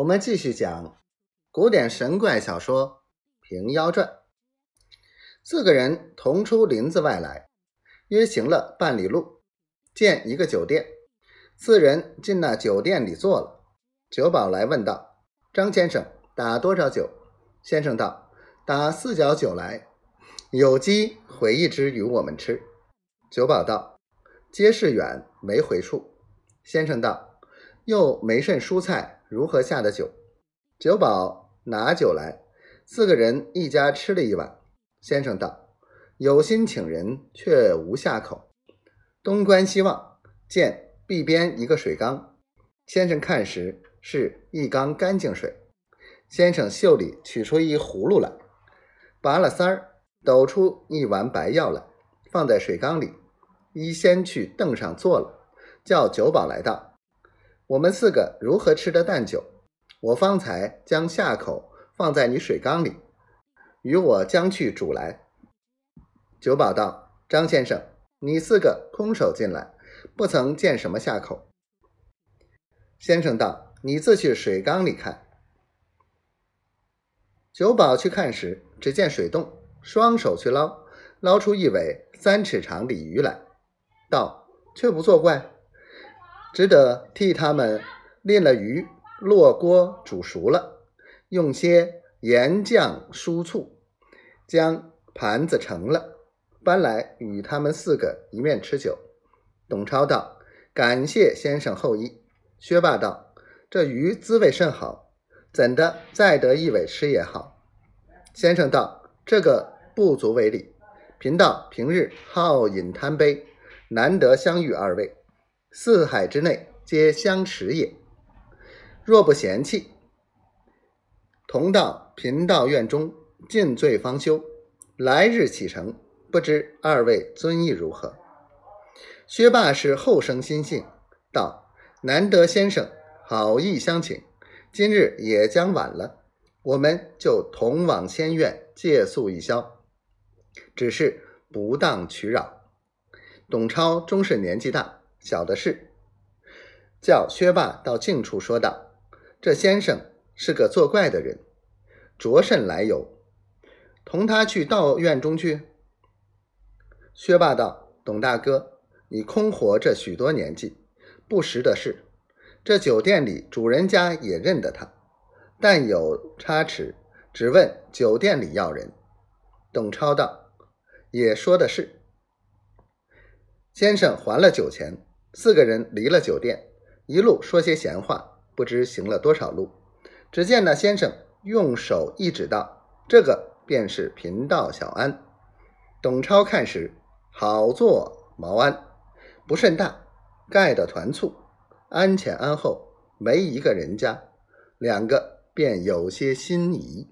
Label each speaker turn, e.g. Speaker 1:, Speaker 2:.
Speaker 1: 我们继续讲古典神怪小说《平妖传》。四个人同出林子外来，约行了半里路，见一个酒店。四人进那酒店里坐了。酒保来问道：“张先生，打多少酒？”先生道：“打四角酒来，有鸡回一只与我们吃。”酒保道：“街市远，没回处。”先生道：“又没甚蔬菜。”如何下的酒？酒保拿酒来，四个人一家吃了一碗。先生道：“有心请人，却无下口。”东观西望，见壁边一个水缸。先生看时，是一缸干净水。先生袖里取出一葫芦来，拔了塞儿，抖出一碗白药来，放在水缸里。一先去凳上坐了，叫酒保来道。我们四个如何吃的淡酒？我方才将下口放在你水缸里，与我将去煮来。酒保道：“张先生，你四个空手进来，不曾见什么下口。”先生道：“你自去水缸里看。”酒保去看时，只见水洞，双手去捞，捞出一尾三尺长鲤鱼来，道：“却不作怪。”只得替他们炼了鱼，落锅煮熟了，用些盐酱酥醋，将盘子盛了，搬来与他们四个一面吃酒。董超道：“感谢先生厚意。”薛霸道：“这鱼滋味甚好，怎的再得一尾吃也好。”先生道：“这个不足为礼。贫道平日好饮贪杯，难得相遇二位。”四海之内皆相持也。若不嫌弃，同到贫道院中尽醉方休。来日启程，不知二位尊意如何？薛霸是后生心性，道：“难得先生好意相请，今日也将晚了，我们就同往仙院借宿一宵，只是不当取扰。”董超终是年纪大。小的是，叫薛霸到近处说道：“这先生是个作怪的人，着甚来由？同他去道院中去。”薛霸道：“董大哥，你空活这许多年纪，不识的事。这酒店里主人家也认得他，但有差池，只问酒店里要人。”董超道：“也说的是，先生还了酒钱。”四个人离了酒店，一路说些闲话，不知行了多少路。只见那先生用手一指道：“这个便是贫道小安。”董超看时，好做毛安，不甚大，盖的团簇，安前安后，没一个人家，两个便有些心仪。